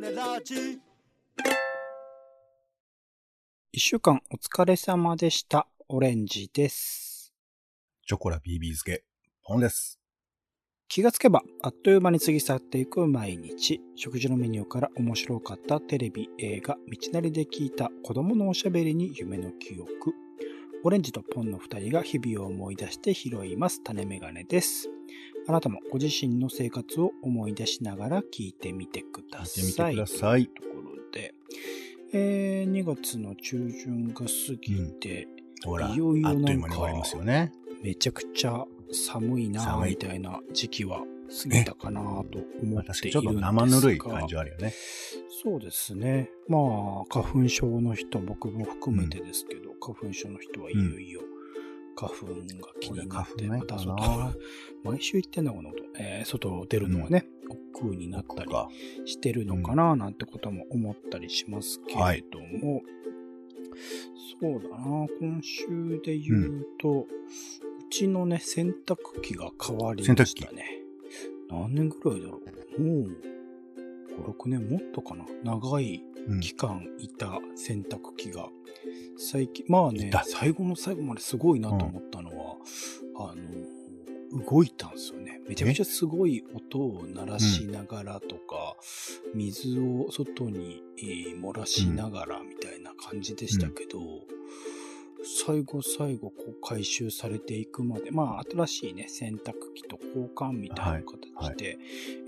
ネラジ一週間お疲れ様でした。オレンジです。チョコラ BB 漬け、ポンです。気がつけば、あっという間に過ぎ去っていく毎日。食事のメニューから面白かったテレビ、映画、道なりで聞いた子供のおしゃべりに夢の記憶。オレンジとポンの二人が日々を思い出して拾います。種メガネです。あなたもご自身の生活を思い出しながら聞いてみてください。聞いてみてくださいというところで、えー2月の中旬が過ぎて、ほら、いよいよなんかという間に終わりますよね。めちゃくちゃ寒いなみたいな時期は過ぎたかなと思まあっているんですがちょっと生ぬるい感じはあるよね。そうですねまあ花粉症の人僕も含めてですけど、花粉症の人はいよいよ花粉が気になって、また外毎週言ってんだこのこと、えー外出るのはね、億劫になったりか。してるのかななんてことも思ったりしますけれども、そうだな今週で言うと、うちのね洗濯機が変わりましたね。何年ぐらいだろう。もう56年もっとかな？長いうん。期間いた洗濯機が。最近まあね最後の最後まですごいなと思ったのは、あの動いたんですよね。めちゃくちゃすごい音を鳴らしながらとか、水を外に、えー漏らしながらみたいな感じでしたけど、最後最後こう回収されていくまでまあ新しいね洗濯機と交換みたいな形で、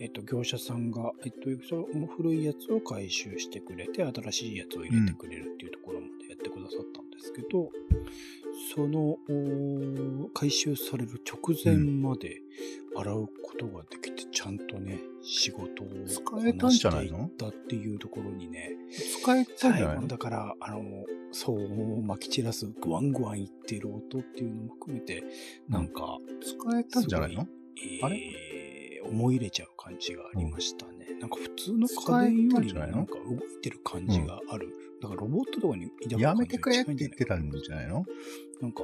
えっと業者さんが、えっと、古いやつを回収してくれて新しいやつを入れてくれるっていうところまでやってくださったんですけど、その回収される直前まで洗うことができてちゃんとね仕事を使こえたんじゃないの？いったっていうところにね使えたんじゃないの？だから、あの、そう、まき散らす、グワングワンいってる音っていうのも含めて、なんか、使えたんじゃないの？えーあれ？思い入れちゃう感じがありましたね。なんか普通の家電よりなんか動いてる感じがある。だからロボットとかにやめてくれって言ってたんじじゃないの？ゃなんか、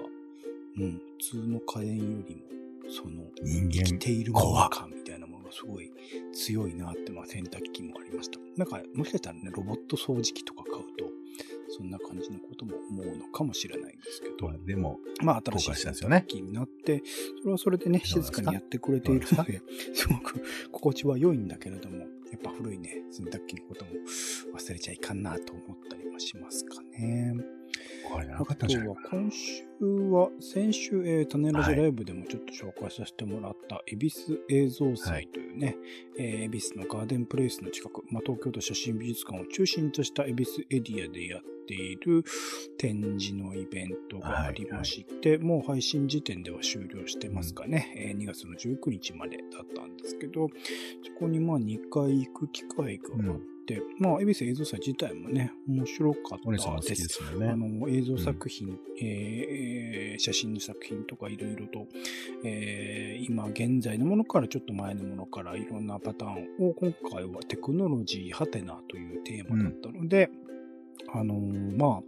うん、普通の家電よりも、その、人生き間。ているもの感みたいなものがすごい強いなって、まあ洗濯機もありました。なんか、もしかしたらね、ロボット掃除機とか買うと、そんな感じのことも思うのかもしれないんですけど、まあでも、まあ新しい後悔したんですよ洗濯ね。機になって、それはそれでね、静かにやってくれているので、すごく心地は良いんだけれども、やっぱ古いね、洗濯機のことも忘れちゃいかんなと思ったりもしますかね。あとかは今週は、先週、えー、種ラジライブでもちょっと紹介させてもらった、恵比寿映像祭というね、えー恵比寿のガーデンプレイスの近く、まあ、東京都写真美術館を中心とした恵比寿エリアでやっている展示のイベントがありまして、もう配信時点では終了してますかね、えー2月の19日までだったんですけど、そこにまあ2回行く機会があって、まあ、恵比寿映像祭自体もね、面白かったお姉さんが好きでです。すよあね。の映像作品、えー写真の作品とかいろいろと、えー今現在のものからちょっと前のものからいろんなパターンを今回はテクノロジーハテナというテーマだったので、あのーま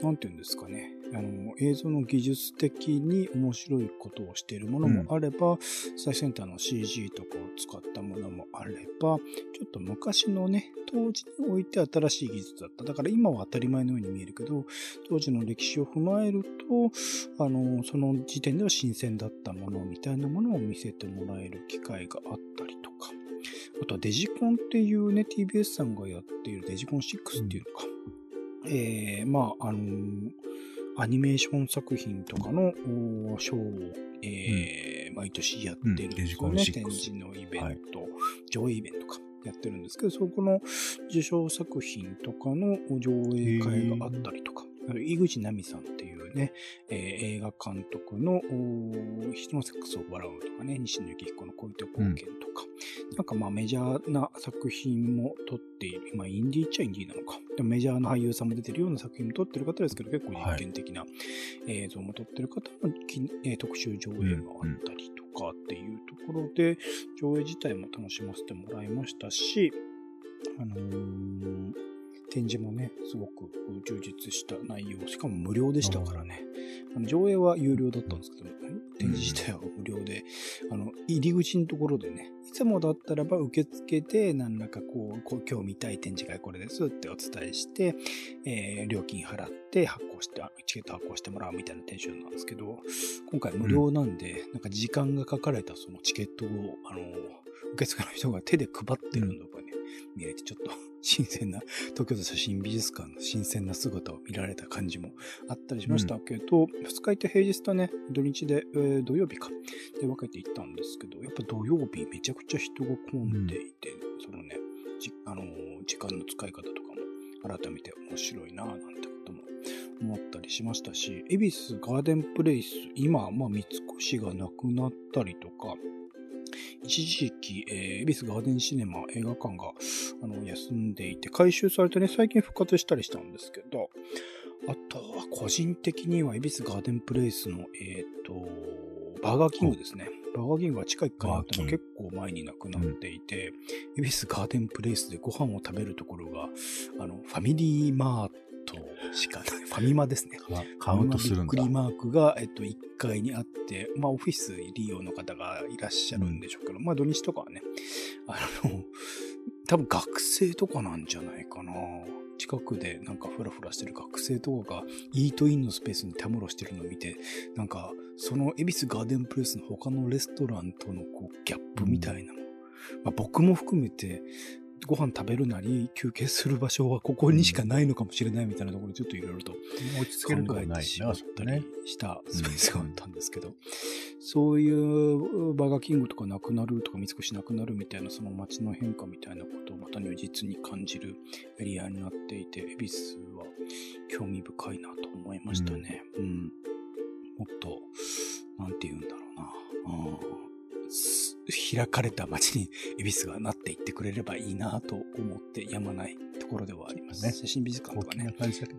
あ、なんていうんですかね、あのー映像の技術的に面白いことをしているものもあれば、最先端の CG とかを使ったものもあれば、ちょっと昔のね、当時において新しい技術だった。だから今は当たり前のように見えるけど、当時の歴史を踏まえると、あの、その時点では新鮮だったものみたいなものを見せてもらえる機会があったりとか、あとはデジコンっていうね、TBS さんがやっているデジコン6っていうのか、えー、まあ、あのアニメーション作品とかのショーを、えー毎年やってるんですよね。うん。デジコン6展示のイベント、はい上映イベントかやってるんですけど、そこの受賞作品とかの上映会があったりとか、あの井口奈美さんってね、えー映画監督の人のセックスを笑うとかね、西野幸彦の恋と貢献とか、なんかまあメジャーな作品も撮っている、まあインディーっちゃインディーなのか。でもメジャーな俳優さんも出てるような作品も撮ってる方ですけど、結構実験的な映像も撮ってる方のき、えー特集上映があったりとかっていうところで、上映自体も楽しませてもらいましたし、あのー展示もね、すごく充実した内容、しかも無料でしたからね。あの上映は有料だったんですけど、展示自体は無料で、あの、入り口のところでね、いつもだったらば受け付けて、何らかこう、こう今日見たい展示会これですってお伝えして、えー料金払って発行して、チケット発行してもらうみたいなテンションなんですけど、今回無料なんで、なんか時間が書かれたそのチケットを、あの、受付の人が手で配ってるのがね、見れてちょっと 新鮮な、東京都写真美術館の新鮮な姿を見られた感じもあったりしましたけど、二日行って平日とね、土日で、えー土曜日か、で分けて行ったんですけど、やっぱ土曜日めちゃくちゃ人が混んでいて、そのね、じあのー時間の使い方とかも改めて面白いなぁなんてことも思ったりしましたし、恵比寿ガーデンプレイス、今、まあ、三越がなくなったりとか、一時期、えー、恵比寿ガーデンシネマ映画館があの休んでいて、回収されてね、最近復活したりしたんですけど、あとは個人的には恵比寿ガーデンプレイスの、えっ、と、バーガーキングですね。バーガーキングは地下1階にあったのバーキング結構前になくなっていて、恵比寿ガーデンプレイスでご飯を食べるところが、あの、ファミリーマートしかない。ファミマですね。カウントするんだびっくり。マークが、えっと、1階にあって、まあ、オフィス利用の方がいらっしゃるんでしょうけど、まあ、土日とかはね、あの、多分学生とかなんじゃないかな。近くでなんかフラフラしてる学生とかがイートインのスペースにたむろしてるのを見て、なんかその恵比寿ガーデンプレイスの他のレストランとのこうギャップみたいなの、まあ、僕も含めてご飯食べるなり休憩する場所はここにしかないのかもしれないみたいなところでちょっといろいろと落ち着ける考えしまったてりね。したスペースがあったんですけど、そういうバーガーキングとかなくなるとか三越なくなるみたいなその街の変化みたいなことをまた如実に感じるエリアになっていて、恵比寿は興味深いなと思いましたね。うん。もっと、なんて言うんだろうな。うんす開かれた街に恵比寿がなっていってくれればいいなと思ってやまないところではあります。ね写真美術館とかね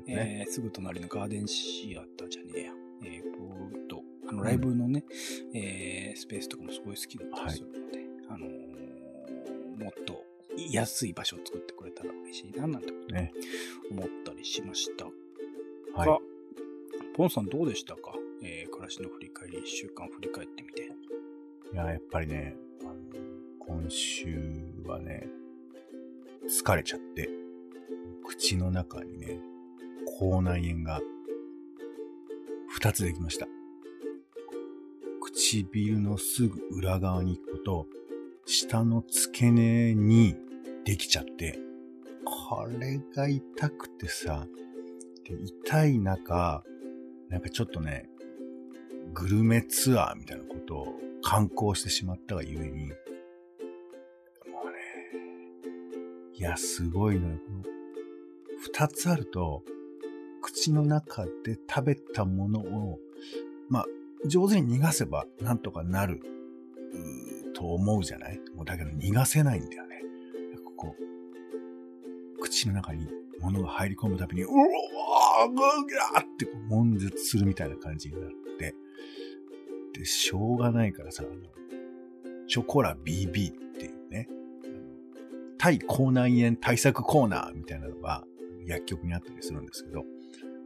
ね。えーすぐ隣のガーデンシアターじゃねえや。えー、と、あの、ライブのね、えースペースとかもすごい好きだったりするので、あのーもっと安い場所を作ってくれたら嬉しいな、なんてことをね思ったりしましたはいが、ポンさんどうでしたか？えー暮らしの振り返り、一週間振り返ってみて。いや、やっぱりね、今週はね、疲れちゃって、口の中にね、口内炎が2つできました。唇のすぐ裏側に行くこと、下の付け根にできちゃって、これが痛くてさ、痛い中、なんかちょっとね、グルメツアーみたいなことを観光してしまったがゆえに、もうね、いや、すごいのよ。この二つあると、口の中で食べたものを、まあ、上手に逃がせばなんとかなる、うーと思うじゃない？もうだけど逃がせないんだよね。ここ、口の中に物が入り込むたびに、うわーぐーってこう悶絶するみたいな感じになるって、しょうがないからさ、あの、チョコラ BB っていうね、対口内炎対策コーナーみたいなのが薬局にあったりするんですけど、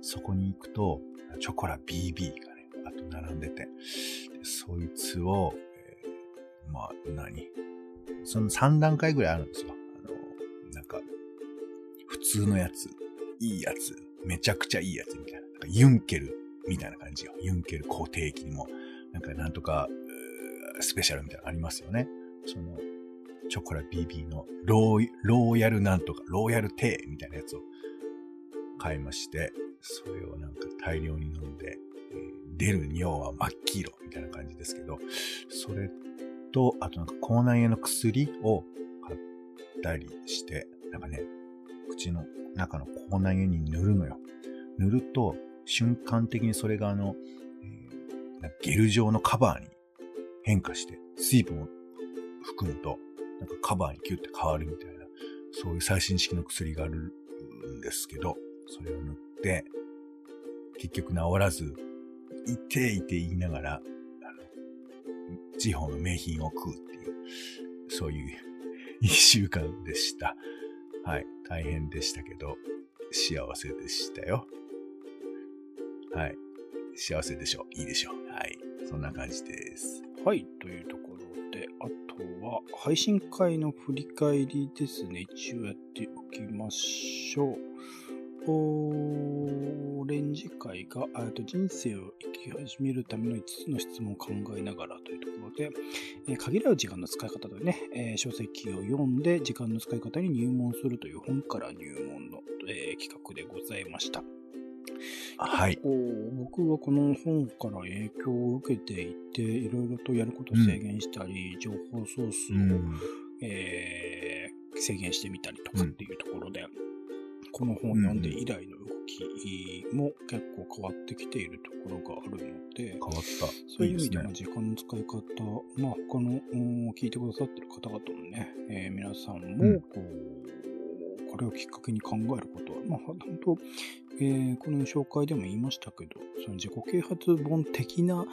そこに行くと、チョコラ BB がね、あと並んでて、でそいつを、えーまあ、何？その3段階ぐらいあるんですよ。あの、なんか、普通のやつ、いいやつ、めちゃくちゃいいやつみたいな。なんかユンケルみたいな感じよ。ユンケル固定機にも、なんかなんとか、スペシャルみたいなのありますよね。その、チョコラ BB のローローヤルなんとか、ローヤルテーみたいなやつを買いまして、それをなんか大量に飲んで、出る尿は真っ黄色みたいな感じですけど、それと、あとなんか口内炎の薬を買ったりして、なんかね、口の中の口内炎に塗るのよ。塗ると、瞬間的にそれがあの、ゲル状のカバーに変化して、水分を含むと、なんかカバーにキュッて変わるみたいな、そういう最新式の薬があるんですけど、それを塗って、結局治らず、いていて言いながら、あの、地方の名品を食うっていう、そういう一週間でした。はい。大変でしたけど、幸せでしたよ。はい。幸せでしょう。いいでしょう。そんな感じです。はい、というところで、あとは配信会の振り返りですね。一応やっておきましょう。オレンジ会がと人生を生き始めるための5つの質問を考えながらというところで、えー限られる時間の使い方というね、えー書籍を読んで時間の使い方に入門するという本から入門の、えー企画でございました。はい。僕はこの本から影響を受けていて、いろいろとやることを制限したり、情報ソースを、うん。えー制限してみたりとかっていうところで、この本を読んで以来の動きも結構変わってきているところがあるので、変わった。そういう意味でいいも時間の使い方、まあ他のうん聞いてくださってる方々のね、えー皆さんうんもこう、これをきっかけに考えることは、まあ本当、えーこの紹介でも言いましたけど、その自己啓発本的な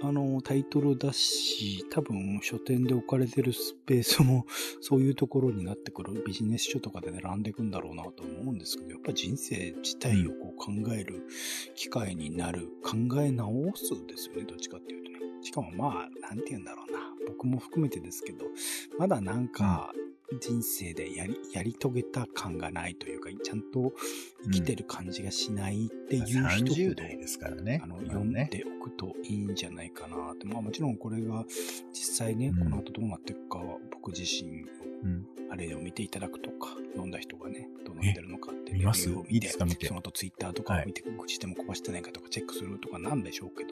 あのタイトルだし、多分書店で置かれてるスペースも そういうところになってくるビジネス書とかで並んでいくんだろうなと思うんですけど、やっぱ人生自体をこう考える機会になる、考え直すですよね、どっちかっていうとね。しかもまあ、なんて言うんだろうな。僕も含めてですけど、まだなんか人生でやり、やり遂げた感がないというか、ちゃんと生きてる感じがしないっていう人ほ30ど、代ですからね。あの、まあ読んね。でおくといいんじゃないかなって。まあもちろんこれが実際ね、うん。この後どうなっていくかは僕自身うん。あれを見ていただくとか、読んだ人がね、どうなってるのかってレビューを見ていいですか見て。その後ツイッターとかを見て、口してもこばしてないかとかチェックするとかなんでしょうけど、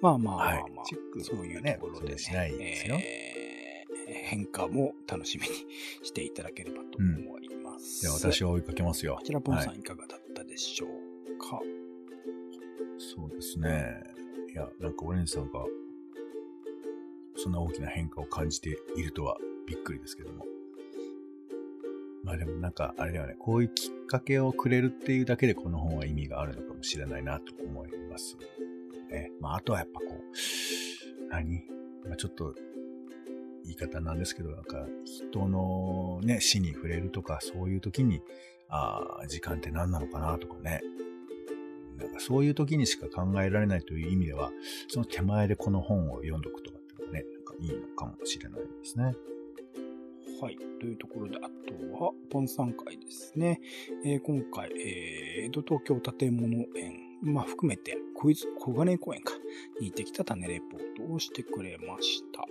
まあまあまあはい。まあ、チェックそういうねところでね、しないですよ。えー変化も楽しみにしていただければと思います。じゃあ私は追いかけますよこ。ちら、ポンさはいんいかがだったでしょうか、そうですね。いや、なんかオレンジさんが、そんな大きな変化を感じているとはびっくりですけども。まあでもなんか、あれだよね、こういうきっかけをくれるっていうだけでこの本は意味があるのかもしれないなと思います。ね。まああとはやっぱこう、何？まあちょっと、言い方なんですけど、なんか人のね、死に触れるとか、そういう時に、ああ、時間って何なのかなとかね。なんかそういう時にしか考えられないという意味では、その手前でこの本を読んどくとかっていうのがね、なんかいいのかもしれないですね。はい。というところで、あとは、ポンさん会ですね。えー今回、えー江戸東京建物園、まあ、含めて、クイズ、小金井公園か、に行ってきた種レポートをしてくれました。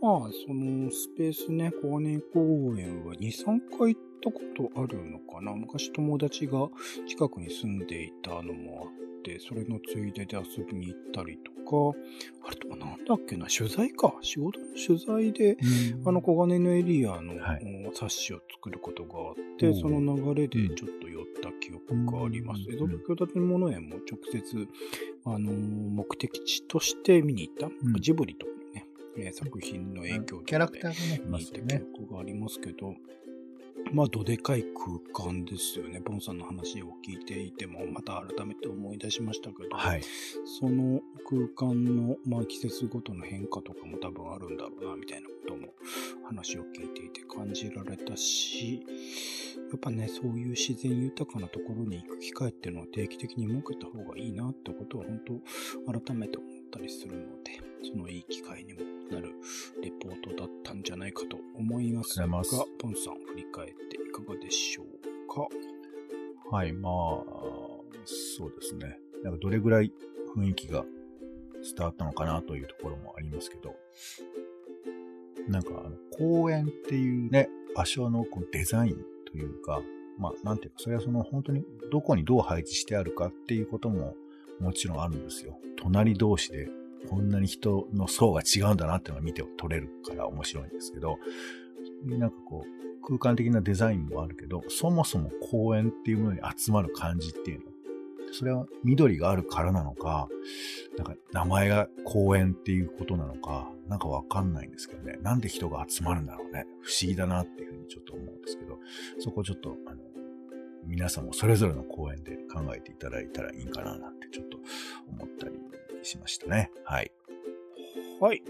まあ、そのスペースね、小金井公園は2、3回行ったことあるのかな？昔友達が近くに住んでいたのもあって、それのついでで遊びに行ったりとか、あれとかなんだっけな、取材か。仕事の取材で、あの、小金井のエリアの、はい。お冊子を作ることがあって、その流れでちょっと寄った記憶があります。うん。江戸東京建物園も直接、あのー目的地として見に行った、ん。ジブリとかね、えー作品の影響とかでキャラクターがね、いま記すよね。憶がありますけど、まあ、どでかい空間ですよね。ポンさんの話を聞いていても、また改めて思い出しましたけど、はい。その空間の、まあ、季節ごとの変化とかも多分あるんだろうな、みたいなことも話を聞いていて感じられたし、やっぱね、そういう自然豊かなところに行く機会っていうのは定期的に設けた方がいいなってことは本当改めて思ったりするので、そのいい機会にもなるレポートだったんじゃないかと思いますが、がす。ポンさん振り返っていかがでしょうか？はい、まあ、そうですね。なんかどれぐらい雰囲気が伝わったのかなというところもありますけど、なんかあの公園っていうね、場所のこうデザインというか、まあなんていうか、それはその本当にどこにどう配置してあるかっていうことももちろんあるんですよ。隣同士でこんなに人の層が違うんだなっていうのが見て取れるから面白いんですけど、なんかこう、空間的なデザインもあるけど、そもそも公園っていうものに集まる感じっていうの。それは緑があるからなのか、なんか名前が公園っていうことなのか、なんかわかんないんですけどね。なんで人が集まるんだろうね。不思議だなっていうふうにちょっと思うんですけど、そこをちょっと、あの、皆さんもそれぞれの公演で考えていただいたらいいんかななんてちょっと思ったりしましたね。はい。はい。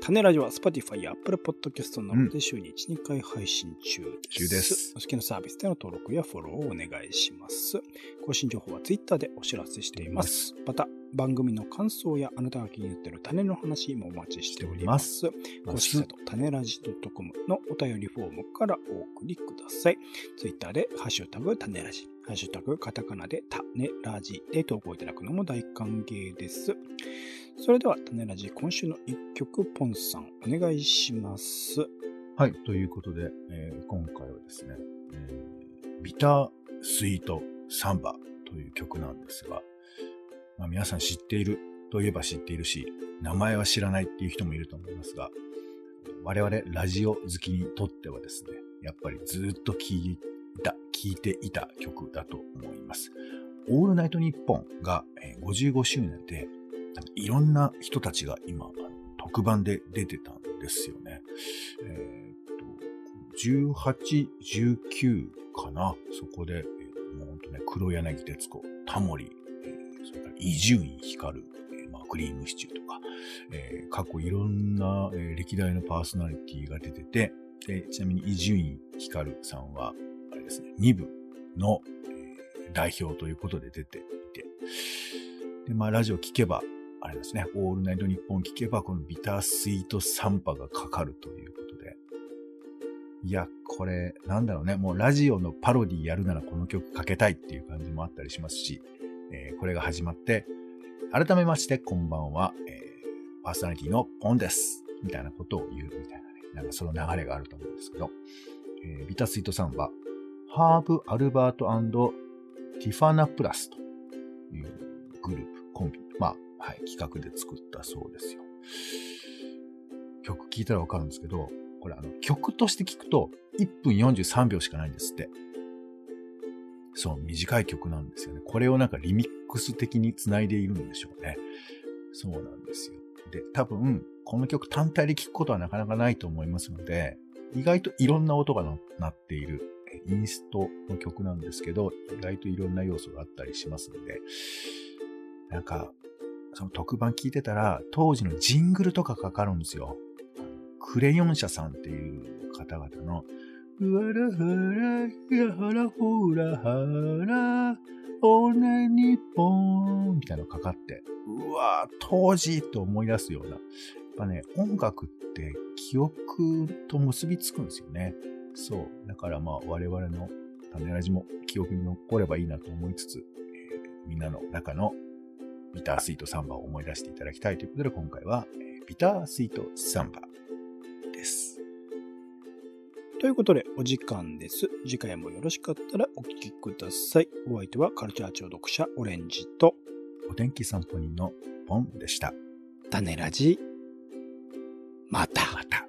種ラジオは Spotify や Apple Podcast などで週に1、2回配信中です。お好きなサービスでの登録やフォローをお願いします。更新情報は Twitter でお知らせしています。また、番組の感想やあなたが気になっている種の話もお待ちしております。公式サイト、種ラジ .com のお便りフォームからお送りください。ツイッターで、ハッシュタグ、種ラジ、ハッシュタグ、カタカナで、種ラジで投稿いただくのも大歓迎です。それでは、種ラジ、今週の一曲、ポンさん、お願いします。はい。ということで、えー今回はですね、えービタースイートサンバという曲なんですが、まあ、皆さん知っているといえば知っているし、名前は知らないっていう人もいると思いますが、我々ラジオ好きにとってはですね、やっぱりずっと聴いた、聴いていた曲だと思います。オールナイトニッポンが55周年で、いろんな人たちが今、特番で出てたんですよね。えーっと、18、19かな？そこで、もう本当ね、黒柳徹子、タモリ、それから伊集院光、えーまあ、クリームシチューとか、えー過去いろんな、えー歴代のパーソナリティが出てて、ちなみに伊集院光さんは、ですね、2部の、代表ということで出ていて、で、まあ、ラジオ聞けば、あれですね、オールナイトニッポン聞けば、このビタースイートサンパがかかるということで。いや、これ、なんだろうね、もうラジオのパロディやるならこの曲かけたいっていう感じもあったりしますし、えーこれが始まって、改めまして、こんばんは、えーパーソナリティのポンです。みたいなことを言うみたいなね、なんかその流れがあると思うんですけど、えービタスイートサンバ、ハーブ・アルバートティファナプラスというグループ、コンビ、まあ、はい、企画で作ったそうですよ。曲聴いたらわかるんですけど、これあの曲として聴くと1分43秒しかないんですって。そう、短い曲なんですよね。これをなんかリミックス的に繋いでいるんでしょうね。そうなんですよ。で、多分、この曲単体で聴くことはなかなかないと思いますので、意外といろんな音が鳴っているインストの曲なんですけど、意外といろんな要素があったりしますので、なんか、その特番聞いてたら、当時のジングルとかかかるんですよ。クレヨン社さんっていう方々の、うわらはら、やはらほらはら、オーナイトニッポンみたいなのかかって、うわぁ、当時と思い出すような。やっぱね、音楽って記憶と結びつくんですよね。そう。だからまあ我々の種ラジも記憶に残ればいいなと思いつつ、えーみんなの中のビタースイートサンバを思い出していただきたいということで今回は、えービタースイートサンバです。ということで、お時間です。次回もよろしかったらお聞きください。お相手はカルチャー聴読者オレンジとお天気散歩人のポンでした。種ラジ。また。また。